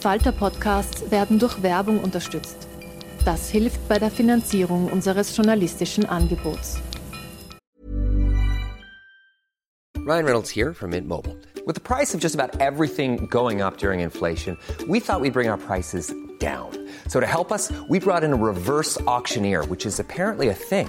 Falter-Podcasts werden durch Werbung unterstützt. Das hilft bei der Finanzierung unseres journalistischen Angebots. Ryan Reynolds here from Mint Mobile. With the price of just about everything going up during inflation, we thought we'd bring our prices down. So to help us, we brought in a reverse auctioneer, which is apparently a thing.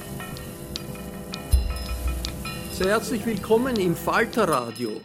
Herzlich willkommen im Falterradio.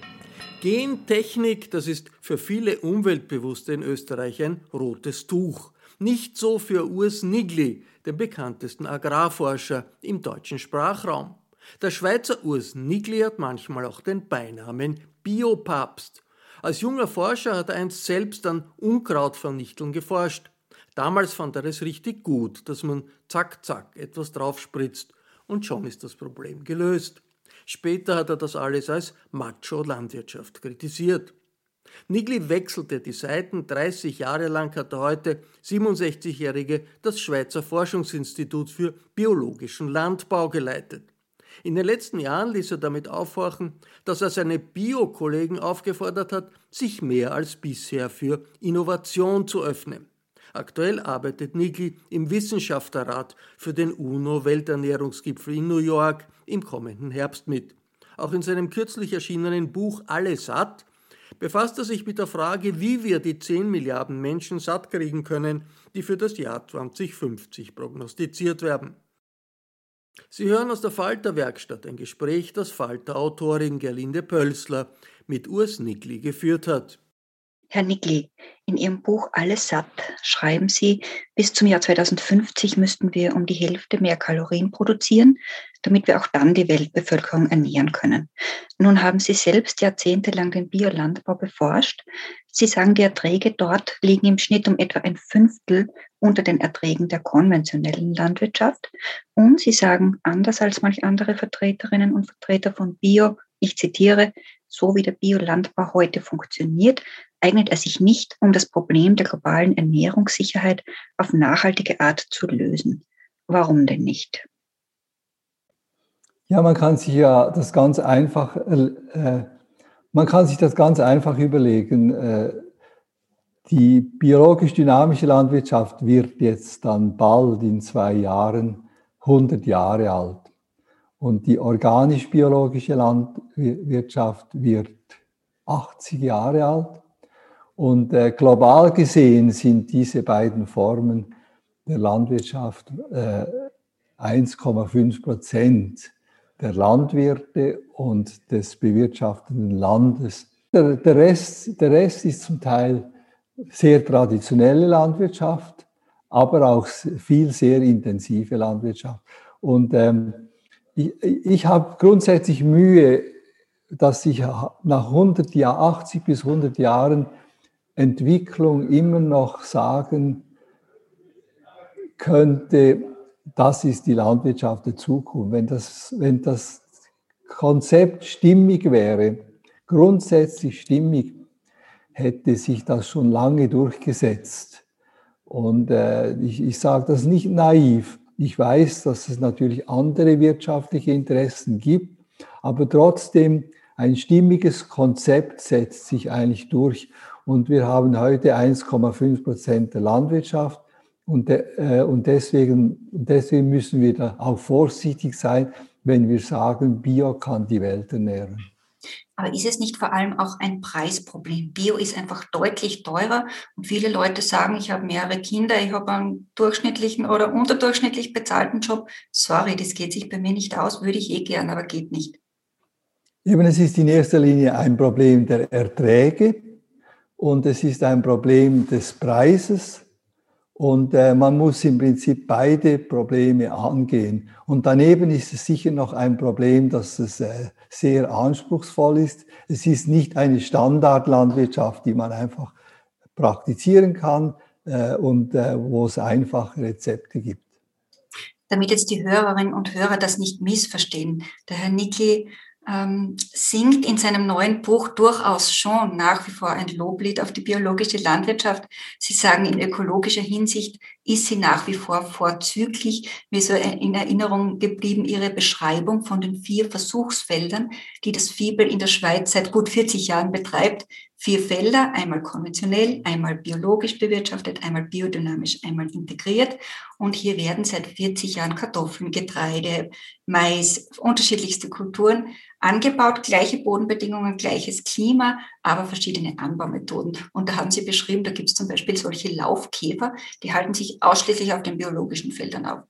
Gentechnik, das ist für viele Umweltbewusste in Österreich ein rotes Tuch. Nicht so für Urs Nigli, den bekanntesten Agrarforscher im deutschen Sprachraum. Der Schweizer Urs Nigli hat manchmal auch den Beinamen Biopapst. Als junger Forscher hat er einst selbst an Unkrautvernichteln geforscht. Damals fand er es richtig gut, dass man zack zack etwas draufspritzt und schon ist das Problem gelöst. Später hat er das alles als Macho-Landwirtschaft kritisiert. Nigli wechselte die Seiten, 30 Jahre lang hat der heute 67-Jährige das Schweizer Forschungsinstitut für biologischen Landbau geleitet. In den letzten Jahren ließ er damit aufhorchen, dass er seine Bio-Kollegen aufgefordert hat, sich mehr als bisher für Innovation zu öffnen. Aktuell arbeitet Nigli im Wissenschaftlerrat für den UNO-Welternährungsgipfel in New York im kommenden Herbst mit. Auch in seinem kürzlich erschienenen Buch Alle satt befasst er sich mit der Frage, wie wir die 10 Milliarden Menschen satt kriegen können, die für das Jahr 2050 prognostiziert werden. Sie hören aus der Falter-Werkstatt ein Gespräch, das Falter-Autorin Gerlinde Pölsler mit Urs Nickli geführt hat. Herr Nickli, in Ihrem Buch Alles satt schreiben Sie, bis zum Jahr 2050 müssten wir um die Hälfte mehr Kalorien produzieren, damit wir auch dann die Weltbevölkerung ernähren können. Nun haben Sie selbst jahrzehntelang den Biolandbau beforscht. Sie sagen, die Erträge dort liegen im Schnitt um etwa ein Fünftel unter den Erträgen der konventionellen Landwirtschaft. Und Sie sagen, anders als manch andere Vertreterinnen und Vertreter von Bio, ich zitiere, so wie der Biolandbau heute funktioniert, eignet er sich nicht, um das Problem der globalen Ernährungssicherheit auf nachhaltige Art zu lösen. Warum denn nicht? Ja, man kann sich ja das ganz einfach, äh, man kann sich das ganz einfach überlegen. Äh, die biologisch dynamische Landwirtschaft wird jetzt dann bald in zwei Jahren 100 Jahre alt. Und die organisch-biologische Landwirtschaft wird 80 Jahre alt. Und äh, global gesehen sind diese beiden Formen der Landwirtschaft äh, 1,5 Prozent der Landwirte und des bewirtschaftenden Landes. Der, der, Rest, der Rest ist zum Teil sehr traditionelle Landwirtschaft, aber auch viel sehr intensive Landwirtschaft. Und ähm, ich, ich habe grundsätzlich Mühe, dass ich nach 100 Jahren, 80 bis 100 Jahren Entwicklung immer noch sagen könnte, das ist die Landwirtschaft der Zukunft. Wenn das, wenn das Konzept stimmig wäre, grundsätzlich stimmig, hätte sich das schon lange durchgesetzt. Und äh, ich, ich sage das nicht naiv. Ich weiß, dass es natürlich andere wirtschaftliche Interessen gibt, aber trotzdem ein stimmiges Konzept setzt sich eigentlich durch. Und wir haben heute 1,5 Prozent der Landwirtschaft. Und, äh, und deswegen, deswegen müssen wir da auch vorsichtig sein, wenn wir sagen, Bio kann die Welt ernähren. Aber ist es nicht vor allem auch ein Preisproblem? Bio ist einfach deutlich teurer und viele Leute sagen, ich habe mehrere Kinder, ich habe einen durchschnittlichen oder unterdurchschnittlich bezahlten Job. Sorry, das geht sich bei mir nicht aus, würde ich eh gern, aber geht nicht. Eben, es ist in erster Linie ein Problem der Erträge und es ist ein Problem des Preises und äh, man muss im Prinzip beide Probleme angehen. Und daneben ist es sicher noch ein Problem, dass es äh, sehr anspruchsvoll ist. Es ist nicht eine Standardlandwirtschaft, die man einfach praktizieren kann äh, und äh, wo es einfache Rezepte gibt. Damit jetzt die Hörerinnen und Hörer das nicht missverstehen, der Herr Niki ähm, singt in seinem neuen Buch durchaus schon nach wie vor ein Loblied auf die biologische Landwirtschaft. Sie sagen, in ökologischer Hinsicht ist sie nach wie vor vorzüglich. Mir so in Erinnerung geblieben Ihre Beschreibung von den vier Versuchsfeldern, die das Fiebel in der Schweiz seit gut 40 Jahren betreibt. Vier Felder, einmal konventionell, einmal biologisch bewirtschaftet, einmal biodynamisch, einmal integriert. Und hier werden seit 40 Jahren Kartoffeln, Getreide, Mais, unterschiedlichste Kulturen angebaut, gleiche Bodenbedingungen, gleiches Klima, aber verschiedene Anbaumethoden. Und da haben Sie beschrieben, da gibt es zum Beispiel solche Laufkäfer, die halten sich ausschließlich auf den biologischen Feldern auf.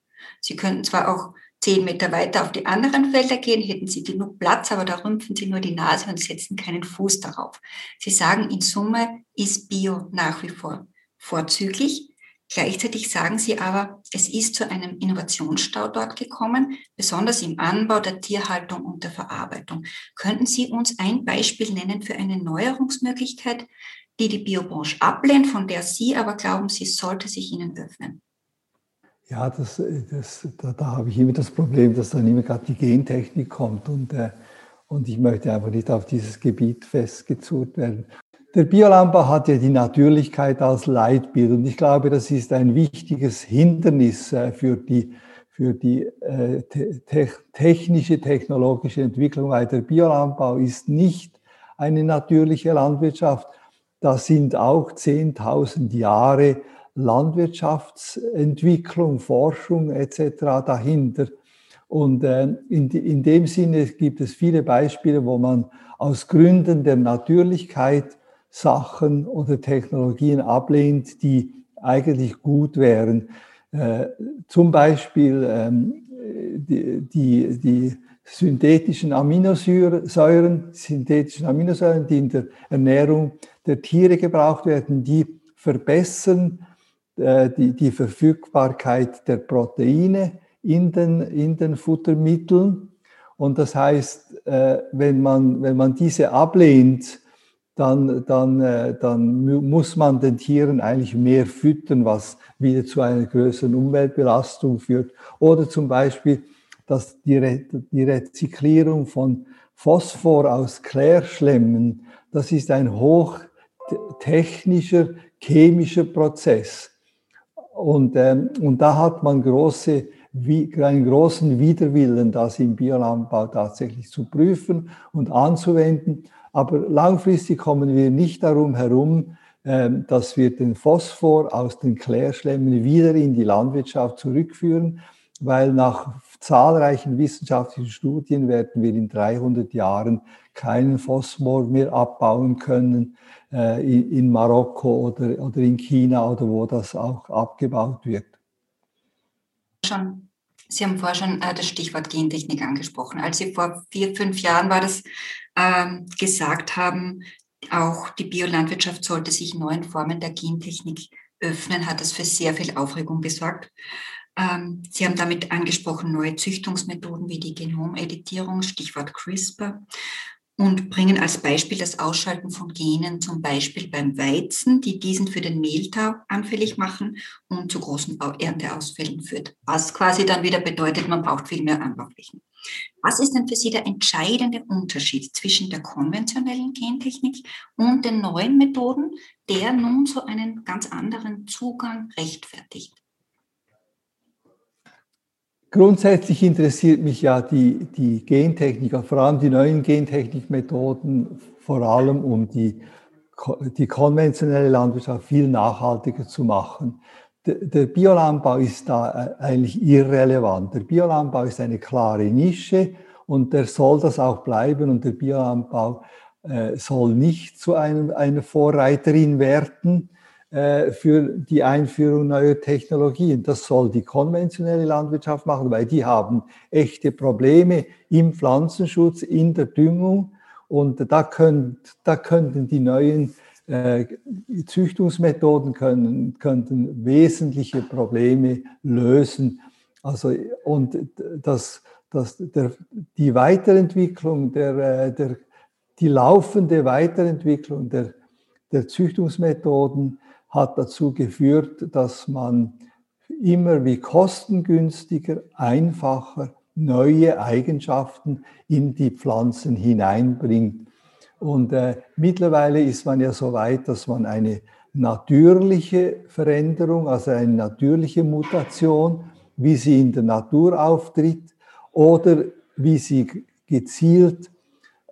Sie könnten zwar auch zehn Meter weiter auf die anderen Felder gehen, hätten Sie genug Platz, aber da rümpfen Sie nur die Nase und setzen keinen Fuß darauf. Sie sagen, in Summe ist Bio nach wie vor vorzüglich. Gleichzeitig sagen Sie aber, es ist zu einem Innovationsstau dort gekommen, besonders im Anbau, der Tierhaltung und der Verarbeitung. Könnten Sie uns ein Beispiel nennen für eine Neuerungsmöglichkeit, die die Biobranche ablehnt, von der Sie aber glauben, sie sollte sich Ihnen öffnen? Ja, das, das, da, da habe ich immer das Problem, dass dann immer gerade die Gentechnik kommt und, äh, und ich möchte einfach nicht auf dieses Gebiet festgezurrt werden. Der Biolandbau hat ja die Natürlichkeit als Leitbild und ich glaube, das ist ein wichtiges Hindernis äh, für die, für die äh, te technische, technologische Entwicklung, weil der Biolandbau ist nicht eine natürliche Landwirtschaft. Da sind auch 10.000 Jahre Landwirtschaftsentwicklung, Forschung etc. dahinter. Und äh, in, dem Sinne gibt es viele Beispiele, wo man aus Gründen der Natürlichkeit Sachen oder Technologien ablehnt, die eigentlich gut wären. Äh, zum Beispiel ähm, die, die, die synthetischen Aminosäuren, synthetischen Aminosäuren, die in der Ernährung der Tiere gebraucht werden, die verbessern äh, die, die Verfügbarkeit der Proteine in den, in den Futtermitteln. Und das heißt, äh, wenn man, wenn man diese ablehnt, dann, dann, äh, dann muss man den Tieren eigentlich mehr füttern, was wieder zu einer größeren Umweltbelastung führt. Oder zum Beispiel, dass die, Re die Rezyklierung von Phosphor aus Klärschlemmen, das ist ein hochtechnischer chemischer Prozess. Und, ähm, und da hat man große, wie, einen großen Widerwillen, das im Biolandbau tatsächlich zu prüfen und anzuwenden. Aber langfristig kommen wir nicht darum herum, ähm, dass wir den Phosphor aus den Klärschlemmen wieder in die Landwirtschaft zurückführen, weil nach zahlreichen wissenschaftlichen Studien werden wir in 300 Jahren keinen Phosphor mehr abbauen können äh, in Marokko oder, oder in China oder wo das auch abgebaut wird. Schon Sie haben vorher schon äh, das Stichwort Gentechnik angesprochen. Als Sie vor vier, fünf Jahren war das ähm, gesagt haben, auch die Biolandwirtschaft sollte sich neuen Formen der Gentechnik öffnen, hat das für sehr viel Aufregung gesorgt. Ähm, Sie haben damit angesprochen neue Züchtungsmethoden wie die Genomeditierung, Stichwort CRISPR. und bringen als Beispiel das Ausschalten von Genen, zum Beispiel beim Weizen, die diesen für den Mehltau anfällig machen und zu großen Ernteausfällen führt. Was quasi dann wieder bedeutet, man braucht viel mehr Anbauflächen. Was ist denn für Sie der entscheidende Unterschied zwischen der konventionellen Gentechnik und den neuen Methoden, der nun so einen ganz anderen Zugang rechtfertigt? Grundsätzlich interessiert mich ja die, die Gentechnik, vor allem die neuen Gentechnikmethoden, vor allem um die, die konventionelle Landwirtschaft viel nachhaltiger zu machen. Der Biolandbau ist da äh, eigentlich irrelevant. Der Biolandbau ist eine klare Nische und der soll das auch bleiben und der Biolandbau äh, soll nicht zu einem, einer Vorreiterin werden für die Einführung neuer Technologien. Das soll die konventionelle Landwirtschaft machen, weil die haben echte Probleme im Pflanzenschutz, in der Düngung und da, könnt, da könnten die neuen äh, Züchtungsmethoden können, könnten wesentliche Probleme lösen. Also, und das, das, der, die Weiterentwicklung, der, äh, der, die laufende Weiterentwicklung der, der Züchtungsmethoden hat dazu geführt, dass man immer wie kostengünstiger, einfacher neue Eigenschaften in die Pflanzen hineinbringt. Und äh, mittlerweile ist man ja so weit, dass man eine natürliche Veränderung, also eine natürliche Mutation, wie sie in der Natur auftritt oder wie sie gezielt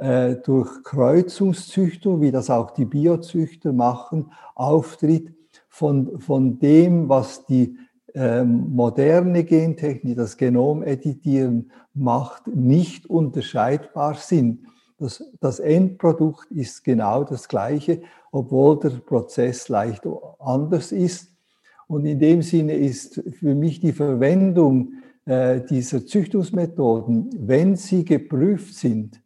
äh, durch Kreuzungszüchtung, wie das auch die Biozüchter machen, auftritt, von, von dem, was die äh, moderne Gentechnik, das Genomeditieren macht, nicht unterscheidbar sind. Das, das Endprodukt ist genau das gleiche, obwohl der Prozess leicht anders ist. Und in dem Sinne ist für mich die Verwendung äh, dieser Züchtungsmethoden, wenn sie geprüft sind,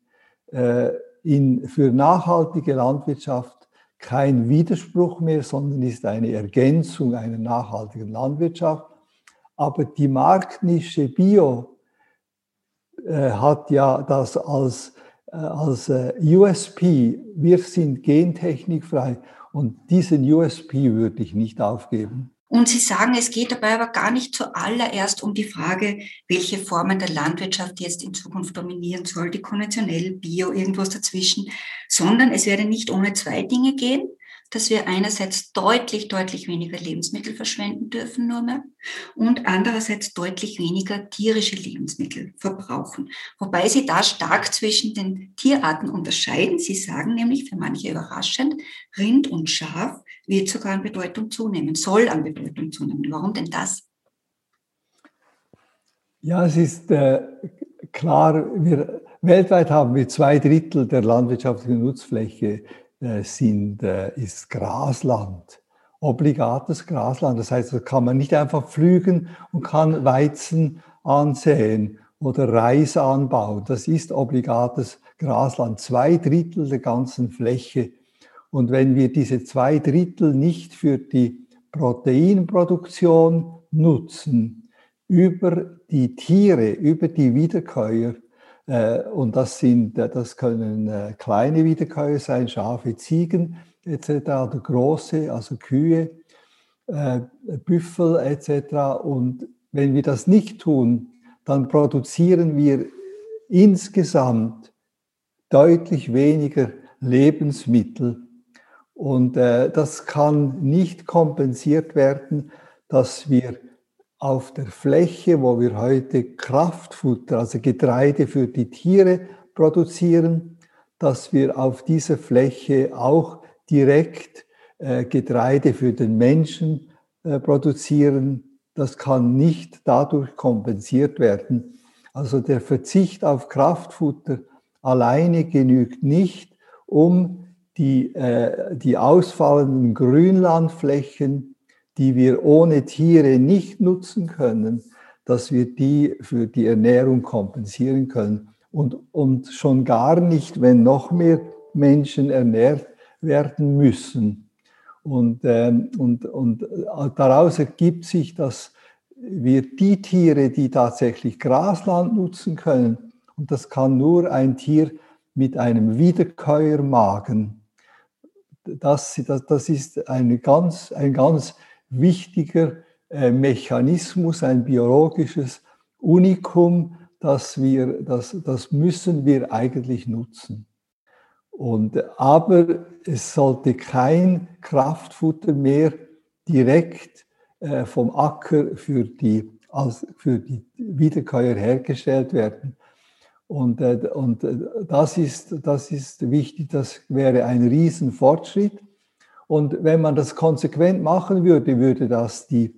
in, für nachhaltige Landwirtschaft kein Widerspruch mehr, sondern ist eine Ergänzung einer nachhaltigen Landwirtschaft. Aber die Marktnische Bio äh, hat ja das als äh, als äh, USP, wir sind gentechnikfrei und diesen USP würde ich nicht aufgeben. Und Sie sagen, es geht dabei aber gar nicht zuallererst um die Frage, welche Formen der Landwirtschaft jetzt in Zukunft dominieren soll, die konventionell, bio, irgendwas dazwischen, sondern es werde nicht ohne zwei Dinge gehen dass wir einerseits deutlich, deutlich weniger Lebensmittel verschwenden dürfen nur mehr und andererseits deutlich weniger tierische Lebensmittel verbrauchen. Wobei sie da stark zwischen den Tierarten unterscheiden. Sie sagen nämlich für manche überraschend, Rind und Schaf wird sogar an Bedeutung zunehmen, soll an Bedeutung zunehmen. Warum denn das? Ja, es ist äh, klar, wir, weltweit haben wir zwei Drittel der landwirtschaftlichen Nutzfläche sind, äh, ist Grasland, obligates Grasland. Das heißt, da kann man nicht einfach pflügen und kann Weizen ansäen oder Reis anbauen. Das ist obligates Grasland, zwei Drittel der ganzen Fläche. Und wenn wir diese zwei Drittel nicht für die Proteinproduktion nutzen, über die Tiere, über die Wiederkäuer, äh, und das, sind, äh, das können äh, kleine Wiederkäuer sein, Schafe, Ziegen etc. oder große, also Kühe, Büffel etc. Und wenn wir das nicht tun, dann produzieren wir insgesamt deutlich weniger Lebensmittel. Und das kann nicht kompensiert werden, dass wir auf der Fläche, wo wir heute Kraftfutter, also Getreide für die Tiere produzieren, dass wir auf dieser Fläche auch direkt äh, Getreide für den Menschen äh, produzieren. Das kann nicht dadurch kompensiert werden. Also der Verzicht auf Kraftfutter alleine genügt nicht, um die, äh, die ausfallenden Grünlandflächen die wir ohne Tiere nicht nutzen können, dass wir die für die Ernährung kompensieren können. Und, und schon gar nicht, wenn noch mehr Menschen ernährt werden müssen. Und, ähm, und, und daraus ergibt sich, dass wir die Tiere, die tatsächlich Grasland nutzen können, und das kann nur ein Tier mit einem Wiederkäuermagen. Das, das, das ist eine ganz, ein ganz wichtiger äh, Mechanismus, ein biologisches Unikum, das, wir, das, das müssen wir eigentlich nutzen. Und, aber es sollte kein Kraftfutter mehr direkt äh, vom Acker für die, für die Wiederkäuer hergestellt werden. Und, äh, und das, ist, das ist wichtig, das wäre ein Riesenfortschritt. Und wenn man das konsequent machen würde, würde das die,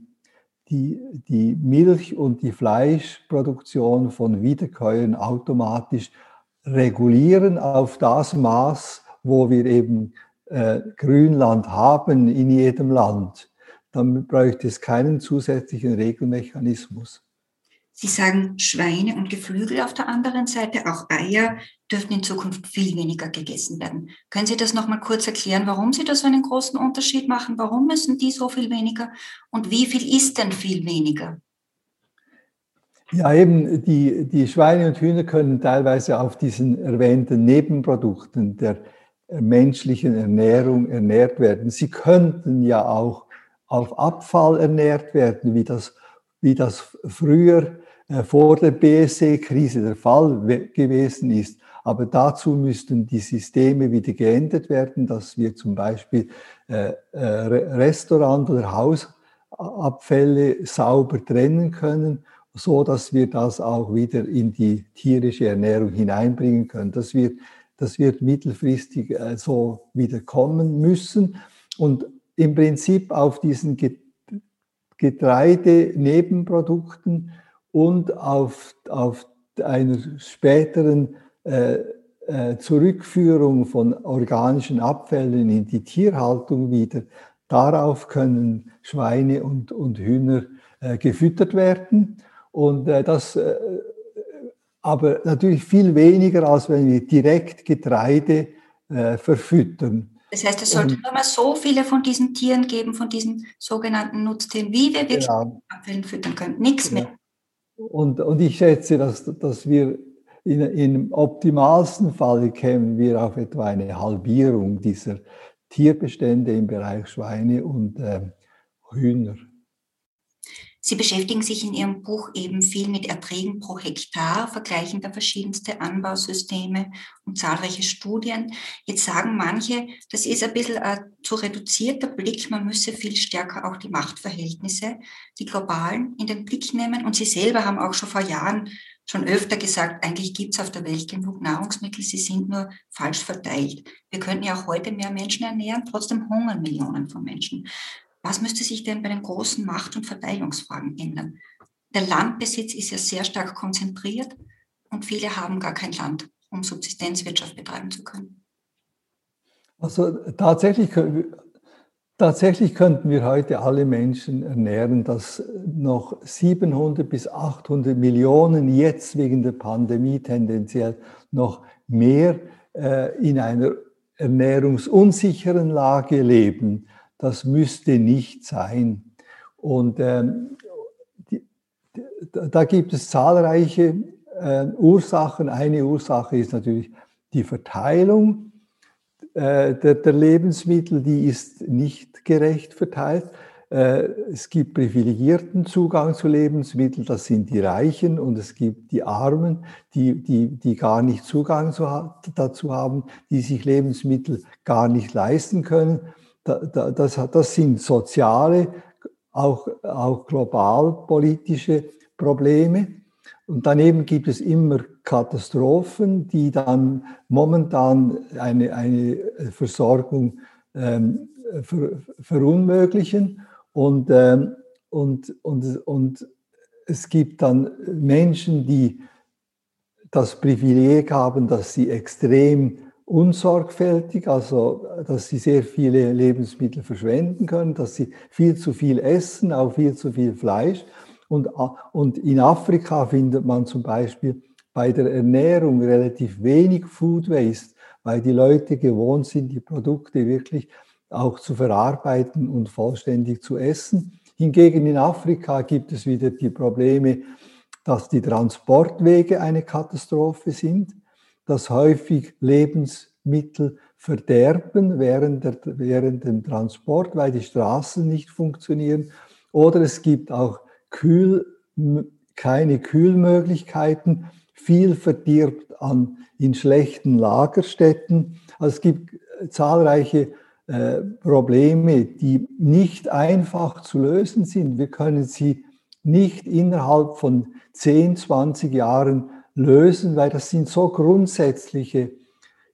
die, die Milch- und die Fleischproduktion von Wiederkäuern automatisch regulieren auf das Maß, wo wir eben äh, Grünland haben in jedem Land. Dann bräuchte es keinen zusätzlichen Regelmechanismus. Sie sagen Schweine und Geflügel auf der anderen Seite, auch Eier dürften in Zukunft viel weniger gegessen werden. Können Sie das nochmal kurz erklären, warum Sie da so einen großen Unterschied machen? Warum müssen die so viel weniger und wie viel ist denn viel weniger? Ja, eben, die, die Schweine und Hühner können teilweise auf diesen erwähnten Nebenprodukten der menschlichen Ernährung ernährt werden. Sie könnten ja auch auf Abfall ernährt werden, wie das, wie das früher vor der BSE-Krise der Fall gewesen ist. Aber dazu müssten die Systeme wieder geändert werden, dass wir zum Beispiel äh, äh, Restaurant- oder Hausabfälle sauber trennen können so dass wir das auch wieder in die tierische Ernährung hineinbringen können. Das wird, das wird mittelfristig äh, so wieder kommen müssen. Und im Prinzip auf diesen Getreide-Nebenprodukten und auf, auf einer späteren äh, äh, Zurückführung von organischen Abfällen in die Tierhaltung wieder, darauf können Schweine und, und Hühner äh, gefüttert werden. Und äh, das, äh, aber natürlich viel weniger, als wenn wir direkt Getreide äh, verfüttern. Das heißt, es sollte nur mal so viele von diesen Tieren geben, von diesen sogenannten Nutztieren, wie wir wirklich genau. Abfällen füttern können. Nichts mehr. Und, und ich schätze, dass, dass wir in, im optimalsten Fall kämen wir auf etwa eine Halbierung dieser Tierbestände im Bereich Schweine und äh, Hühner. Sie beschäftigen sich in Ihrem Buch eben viel mit Erträgen pro Hektar, vergleichen da verschiedenste Anbausysteme und zahlreiche Studien. Jetzt sagen manche, das ist ein bisschen ein zu reduzierter Blick, man müsse viel stärker auch die Machtverhältnisse, die globalen, in den Blick nehmen. Und Sie selber haben auch schon vor Jahren schon öfter gesagt, eigentlich gibt es auf der Welt genug Nahrungsmittel, sie sind nur falsch verteilt. Wir könnten ja auch heute mehr Menschen ernähren, trotzdem hungern Millionen von Menschen. Was müsste sich denn bei den großen Macht- und Verteilungsfragen ändern? Der Landbesitz ist ja sehr stark konzentriert und viele haben gar kein Land, um Subsistenzwirtschaft betreiben zu können. Also tatsächlich, tatsächlich könnten wir heute alle Menschen ernähren, dass noch 700 bis 800 Millionen jetzt wegen der Pandemie tendenziell noch mehr äh, in einer ernährungsunsicheren Lage leben das müsste nicht sein. Und ähm, die, da gibt es zahlreiche äh, Ursachen. Eine Ursache ist natürlich die Verteilung äh, der, der, Lebensmittel, die ist nicht gerecht verteilt. Äh, es gibt privilegierten Zugang zu Lebensmitteln, das sind die Reichen, und es gibt die Armen, die, die, die gar nicht Zugang zu, dazu haben, die sich Lebensmittel gar nicht leisten können das, das sind soziale, auch, auch global politische Probleme. Und daneben gibt es immer Katastrophen, die dann momentan eine, eine Versorgung ähm, ver, verunmöglichen. Und, ähm, und, und, und es gibt dann Menschen, die das Privileg haben, dass sie extrem unsorgfältig, also dass sie sehr viele Lebensmittel verschwenden können, dass sie viel zu viel essen, auch viel zu viel Fleisch. Und, und in Afrika findet man zum Beispiel bei der Ernährung relativ wenig Food Waste, weil die Leute gewohnt sind, die Produkte wirklich auch zu verarbeiten und vollständig zu essen. Hingegen in Afrika gibt es wieder die Probleme, dass die Transportwege eine Katastrophe sind dass häufig Lebensmittel verderben während, der, während dem Transport, weil die Straßen nicht funktionieren. Oder es gibt auch Kühl, keine Kühlmöglichkeiten. Viel verdirbt an, in schlechten Lagerstätten. Also es gibt zahlreiche äh, Probleme, die nicht einfach zu lösen sind. Wir können sie nicht innerhalb von 10, 20 Jahren lösen, weil das sind so grundsätzliche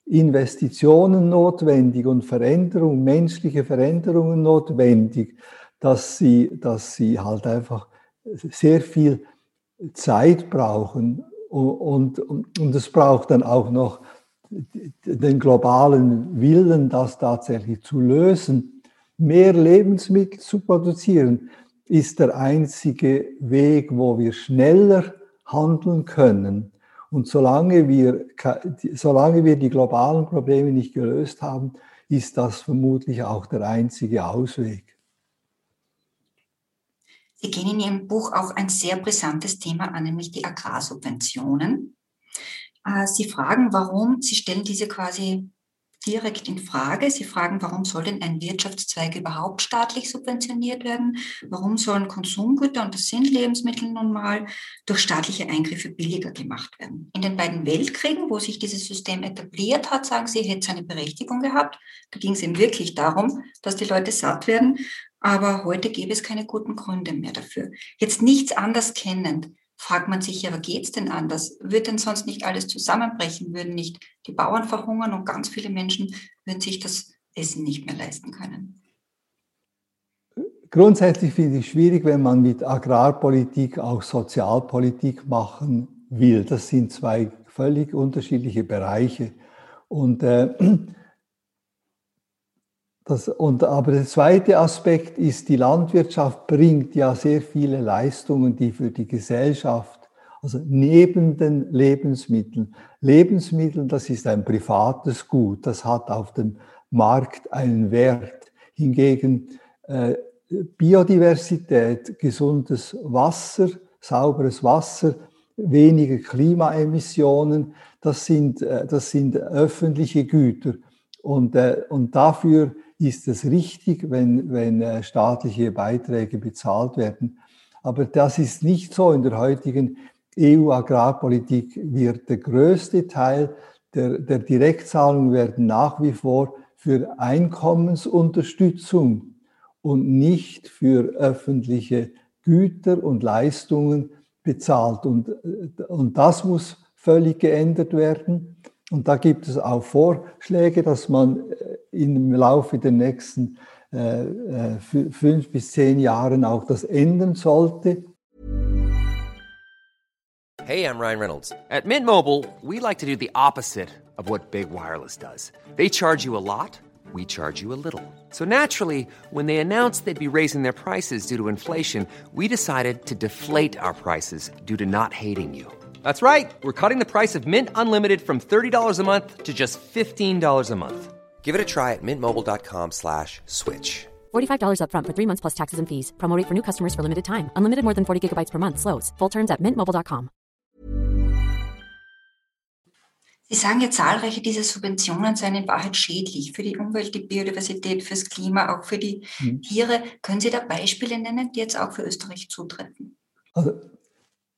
Investitionen notwendig und Veränderungen, menschliche Veränderungen notwendig, dass sie, dass sie halt einfach sehr viel Zeit brauchen und, und, und es braucht dann auch noch den globalen Willen, das tatsächlich zu lösen. Mehr Lebensmittel zu produzieren ist der einzige Weg, wo wir schneller handeln können. Und solange wir, solange wir die globalen Probleme nicht gelöst haben, ist das vermutlich auch der einzige Ausweg. Sie gehen in Ihrem Buch auch ein sehr brisantes Thema an, nämlich die Agrarsubventionen. Äh, Sie fragen, warum, Sie stellen diese quasi direkt in Frage. Sie fragen, warum soll denn ein Wirtschaftszweig überhaupt staatlich subventioniert werden? Warum sollen Konsumgüter, und das sind Lebensmittel nun mal, durch staatliche Eingriffe billiger gemacht werden? In den beiden Weltkriegen, wo sich dieses System etabliert hat, sagen Sie, hätte es eine Berechtigung gehabt. Da ging es eben wirklich darum, dass die Leute satt werden. Aber heute gäbe es keine guten Gründe mehr dafür. Jetzt nichts anders kennend, fragt man sich, ja, aber geht es denn anders? Wird denn sonst nicht alles zusammenbrechen? Würden nicht die Bauern verhungern und ganz viele Menschen würden sich das Essen nicht mehr leisten können? Grundsätzlich finde ich schwierig, wenn man mit Agrarpolitik auch Sozialpolitik machen will. Das sind zwei völlig unterschiedliche Bereiche. Und äh, das, und, aber der zweite Aspekt ist, die Landwirtschaft bringt ja sehr viele Leistungen, die für die Gesellschaft, also neben den Lebensmitteln. Lebensmittel, das ist ein privates Gut, das hat auf dem Markt einen Wert. Hingegen äh, Biodiversität, gesundes Wasser, sauberes Wasser, weniger Klimaemissionen, das sind, äh, das sind öffentliche Güter. Und, äh, und dafür ist es richtig, wenn, wenn äh, staatliche Beiträge bezahlt werden. Aber das ist nicht so. In der heutigen EU-Agrarpolitik wird der größte Teil der, der Direktzahlungen werden nach wie vor für Einkommensunterstützung und nicht für öffentliche Güter und Leistungen bezahlt. Und, äh, und das muss völlig geändert werden. Und da gibt es auch Vorschläge, dass man äh, im Laufe der nächsten äh, äh fünf bis zehn Jahren auch das ändern sollte. Hey, I'm Ryan Reynolds. At Mint Mobile, we like to do the opposite of what Big Wireless does. They charge you a lot, we charge you a little. So naturally, when they announced they'd be raising their prices due to inflation, we decided to deflate our prices due to not hating you. That's right. We're cutting the price of Mint Unlimited from $30 a month to just $15 a month. Give it a try at mintmobile.com slash switch. $45 up front for three months plus taxes and fees. Promo for new customers for limited time. Unlimited more than 40 gigabytes per month. Slows. Full terms at mintmobile.com. Sie sagen ja, zahlreiche dieser Subventionen seien in Wahrheit schädlich für die Umwelt, die Biodiversität, fürs Klima, auch für die hm. Tiere. Können Sie da Beispiele nennen, die jetzt auch für Österreich zutreffen? Also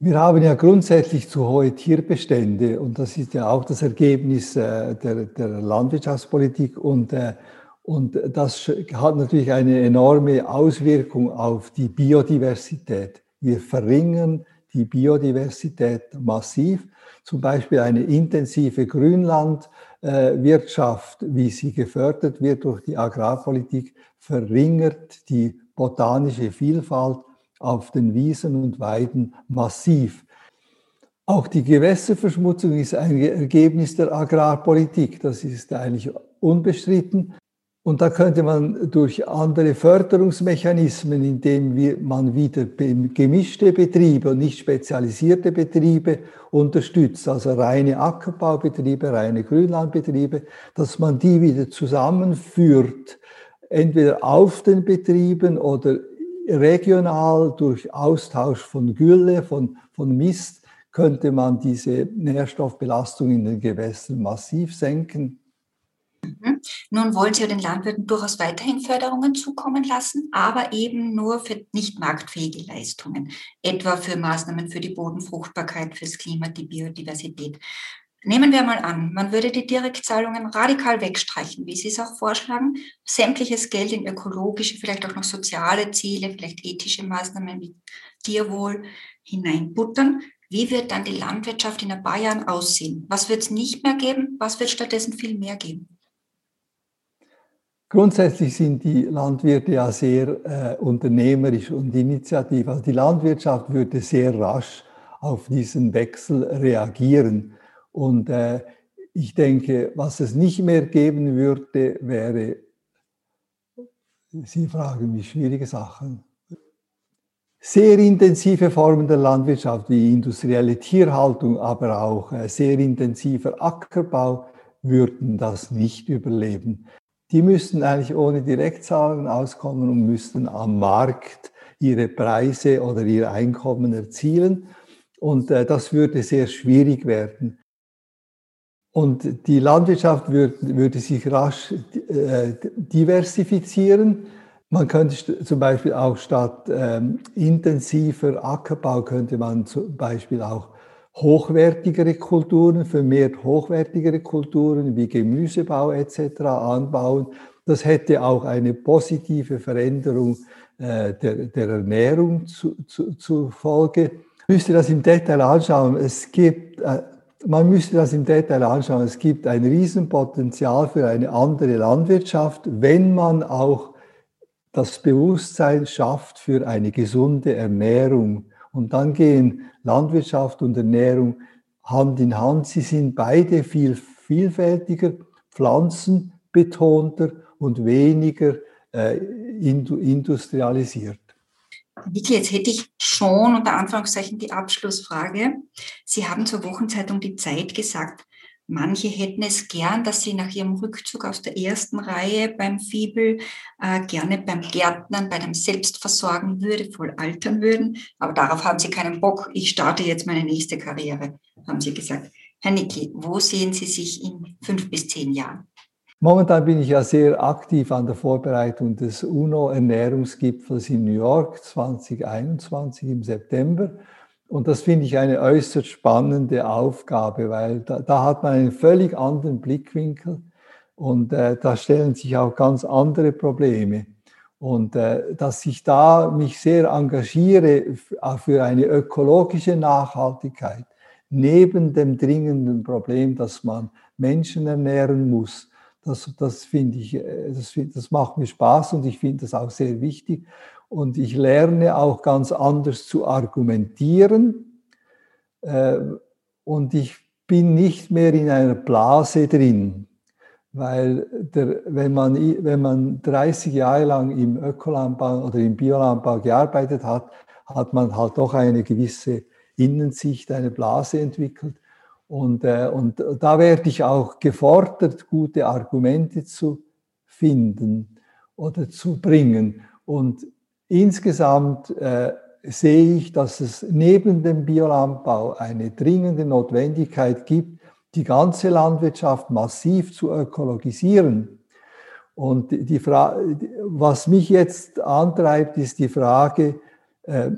wir haben ja grundsätzlich zu hohe Tierbestände und das ist ja auch das Ergebnis äh, der, der Landwirtschaftspolitik und, äh, und das hat natürlich eine enorme Auswirkung auf die Biodiversität. Wir verringern die Biodiversität massiv. Zum Beispiel eine intensive Grünlandwirtschaft, wie sie gefördert wird durch die Agrarpolitik, verringert die botanische Vielfalt auf den Wiesen und Weiden massiv. Auch die Gewässerverschmutzung ist ein Ergebnis der Agrarpolitik. Das ist eigentlich unbestritten. Und da könnte man durch andere Förderungsmechanismen, indem man wieder gemischte Betriebe und nicht spezialisierte Betriebe unterstützt, also reine Ackerbaubetriebe, reine Grünlandbetriebe, dass man die wieder zusammenführt, entweder auf den Betrieben oder regional durch Austausch von Gülle, von, von Mist, könnte man diese Nährstoffbelastung in den Gewässern massiv senken. Mhm. Nun wollen Sie den Landwirten durchaus weiterhin Förderungen zukommen lassen, aber eben nur für nicht marktfähige Leistungen, etwa für Maßnahmen für die Bodenfruchtbarkeit, fürs Klima, die Biodiversität. Nehmen wir mal an, man würde die Direktzahlungen radikal wegstreichen, wie Sie es auch vorschlagen, sämtliches Geld in ökologische, vielleicht auch noch soziale Ziele, vielleicht ethische Maßnahmen wie Tierwohl hineinbuttern. Wie wird dann die Landwirtschaft in ein paar Jahren aussehen? Was wird es nicht mehr geben? Was wird stattdessen viel mehr geben? Grundsätzlich sind die Landwirte ja sehr äh, unternehmerisch und initiativ. Also die Landwirtschaft würde sehr rasch auf diesen Wechsel reagieren. Und äh, ich denke, was es nicht mehr geben würde, wäre, Sie fragen mich schwierige Sachen, sehr intensive Formen der Landwirtschaft wie industrielle Tierhaltung, aber auch äh, sehr intensiver Ackerbau würden das nicht überleben die müssten eigentlich ohne Direktzahlungen auskommen und müssten am Markt ihre Preise oder ihr Einkommen erzielen. Und äh, das würde sehr schwierig werden. Und die Landwirtschaft würde, würde sich rasch äh, diversifizieren. Man könnte zum Beispiel auch statt ähm, intensiver Ackerbau könnte man zum Beispiel auch hochwertigere Kulturen, vermehrt hochwertigere Kulturen wie Gemüsebau etc. anbauen. Das hätte auch eine positive Veränderung äh, der, der, Ernährung zu, zu, zur Folge. Man müsste das im Detail anschauen. Es gibt, äh, man müsste das im Detail anschauen. Es gibt ein Riesenpotenzial für eine andere Landwirtschaft, wenn man auch das Bewusstsein schafft für eine gesunde Ernährung und dann gehen Landwirtschaft und Ernährung Hand in Hand. Sie sind beide viel vielfältiger, pflanzenbetonter und weniger äh, industrialisiert. Vicky, jetzt hätte ich schon unter Anführungszeichen die Abschlussfrage. Sie haben zur Wochenzeitung Die Zeit gesagt, Manche hätten es gern, dass sie nach ihrem Rückzug aus der ersten Reihe beim Fiebel äh, gerne beim Gärtnern, bei dem Selbstversorgen würdevoll altern würden. Aber darauf haben sie keinen Bock. Ich starte jetzt meine nächste Karriere, haben sie gesagt. Herr Nicki, wo sehen Sie sich in fünf bis zehn Jahren? Momentan bin ich ja sehr aktiv an der Vorbereitung des UNO-Ernährungsgipfels in New York 2021 im September. Und das finde ich eine äußerst spannende Aufgabe, weil da, da hat man einen völlig anderen Blickwinkel und äh, da stellen sich auch ganz andere Probleme. Und äh, dass ich da mich sehr engagiere für eine ökologische Nachhaltigkeit, neben dem dringenden Problem, dass man Menschen ernähren muss, das, das finde ich, äh, das, das macht mir Spaß und ich finde das auch sehr wichtig. Und ich lerne auch ganz anders zu argumentieren. Äh, und ich bin nicht mehr in einer Blase drin, weil der, wenn, man, wenn man 30 Jahre lang im Ökolandbau oder im Biolandbau gearbeitet hat, hat man halt doch eine gewisse Innensicht, eine Blase entwickelt. Und, äh, und da werde ich auch gefordert, gute Argumente zu finden oder zu bringen. Und Insgesamt äh, sehe ich, dass es neben dem Biolandbau eine dringende Notwendigkeit gibt, die ganze Landwirtschaft massiv zu ökologisieren. Und die Frage, was mich jetzt antreibt, ist die Frage, äh,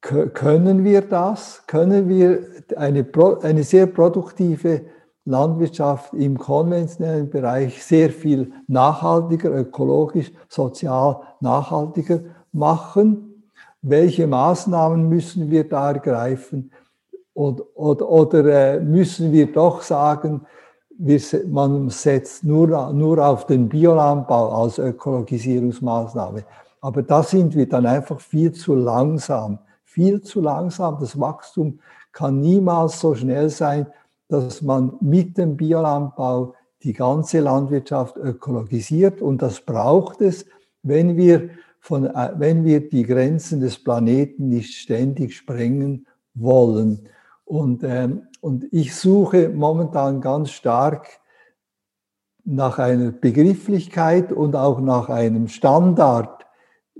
können wir das? Können wir eine, eine sehr produktive Landwirtschaft im konventionellen Bereich sehr viel nachhaltiger, ökologisch, sozial nachhaltiger machen? Welche Maßnahmen müssen wir da ergreifen? Und, oder, oder äh, müssen wir doch sagen, wir, man setzt nur, nur auf den Biolandbau als Ökologisierungsmaßnahme. Aber da sind wir dann einfach viel zu langsam. Viel zu langsam. Das Wachstum kann niemals so schnell sein, dass man mit dem Biolandbau die ganze Landwirtschaft ökologisiert. Und das braucht es, wenn wir von, äh, wenn wir die Grenzen des Planeten nicht ständig sprengen wollen. Und, ähm, und ich suche momentan ganz stark nach einer Begrifflichkeit und auch nach einem Standard,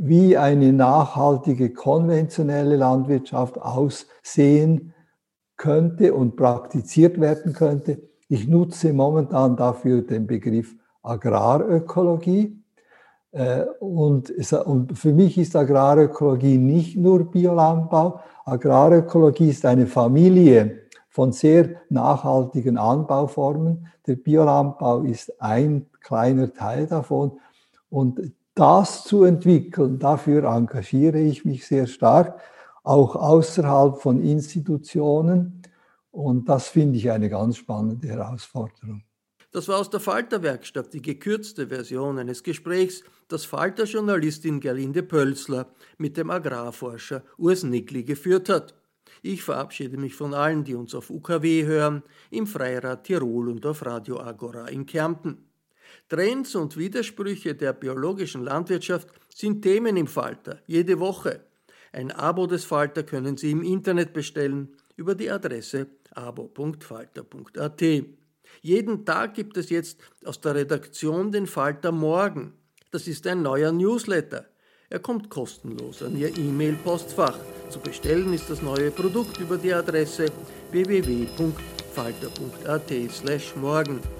wie eine nachhaltige konventionelle Landwirtschaft aussehen könnte und praktiziert werden könnte. Ich nutze momentan dafür den Begriff Agrarökologie. Äh, und, für mich ist Agrarökologie nicht nur Biolandbau. Agrarökologie ist eine Familie von sehr nachhaltigen Anbauformen. Der Biolandbau ist ein kleiner Teil davon. Und das zu entwickeln, dafür engagiere ich mich sehr stark, auch außerhalb von Institutionen. Und das finde ich eine ganz spannende Herausforderung. Das war aus der Falter-Werkstatt die gekürzte Version eines Gesprächs, das Falter-Journalistin Gerlinde Pölzler mit dem Agrarforscher Urs Nickli geführt hat. Ich verabschiede mich von allen, die uns auf UKW hören, im Freirad Tirol und auf Radio Agora in Kärnten. Trends und Widersprüche der biologischen Landwirtschaft sind Themen im Falter, jede Woche. Ein Abo des Falter können Sie im Internet bestellen über die Adresse abo.falter.at. Jeden Tag gibt es jetzt aus der Redaktion den Falter Morgen. Das ist ein neuer Newsletter. Er kommt kostenlos an Ihr E-Mail-Postfach. Zu bestellen ist das neue Produkt über die Adresse www.falter.at/morgen.